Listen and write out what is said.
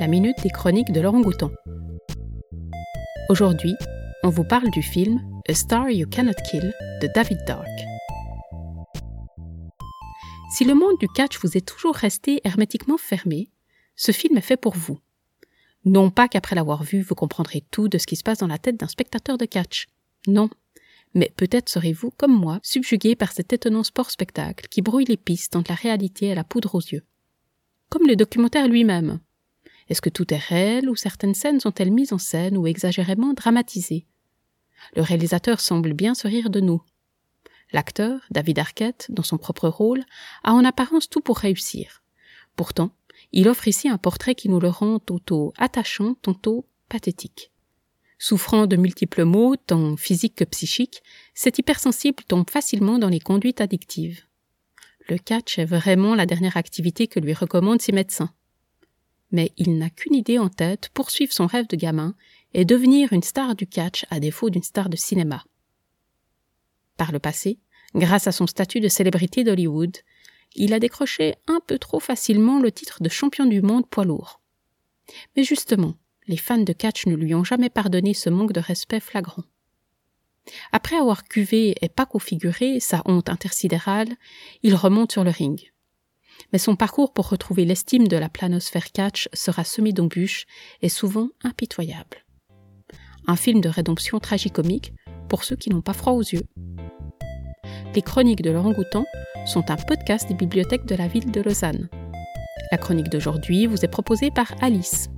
la minute des chroniques de Laurent Gouton. Aujourd'hui, on vous parle du film A Star You Cannot Kill de David Dark. Si le monde du catch vous est toujours resté hermétiquement fermé, ce film est fait pour vous. Non pas qu'après l'avoir vu, vous comprendrez tout de ce qui se passe dans la tête d'un spectateur de catch. Non. Mais peut-être serez-vous, comme moi, subjugué par cet étonnant sport-spectacle qui brouille les pistes entre la réalité et la poudre aux yeux. Comme le documentaire lui-même. Est-ce que tout est réel ou certaines scènes sont-elles mises en scène ou exagérément dramatisées? Le réalisateur semble bien se rire de nous. L'acteur, David Arquette, dans son propre rôle, a en apparence tout pour réussir. Pourtant, il offre ici un portrait qui nous le rend tantôt attachant, tantôt pathétique. Souffrant de multiples maux, tant physiques que psychiques, cet hypersensible tombe facilement dans les conduites addictives. Le catch est vraiment la dernière activité que lui recommandent ses médecins. Mais il n'a qu'une idée en tête, poursuivre son rêve de gamin et devenir une star du catch à défaut d'une star de cinéma. Par le passé, grâce à son statut de célébrité d'Hollywood, il a décroché un peu trop facilement le titre de champion du monde poids lourd. Mais justement, les fans de catch ne lui ont jamais pardonné ce manque de respect flagrant. Après avoir cuvé et pas configuré sa honte intersidérale, il remonte sur le ring. Mais son parcours pour retrouver l'estime de la planosphère catch sera semé d'embûches et souvent impitoyable. Un film de rédemption tragicomique pour ceux qui n'ont pas froid aux yeux. Les chroniques de Laurent Goutan sont un podcast des bibliothèques de la ville de Lausanne. La chronique d'aujourd'hui vous est proposée par Alice.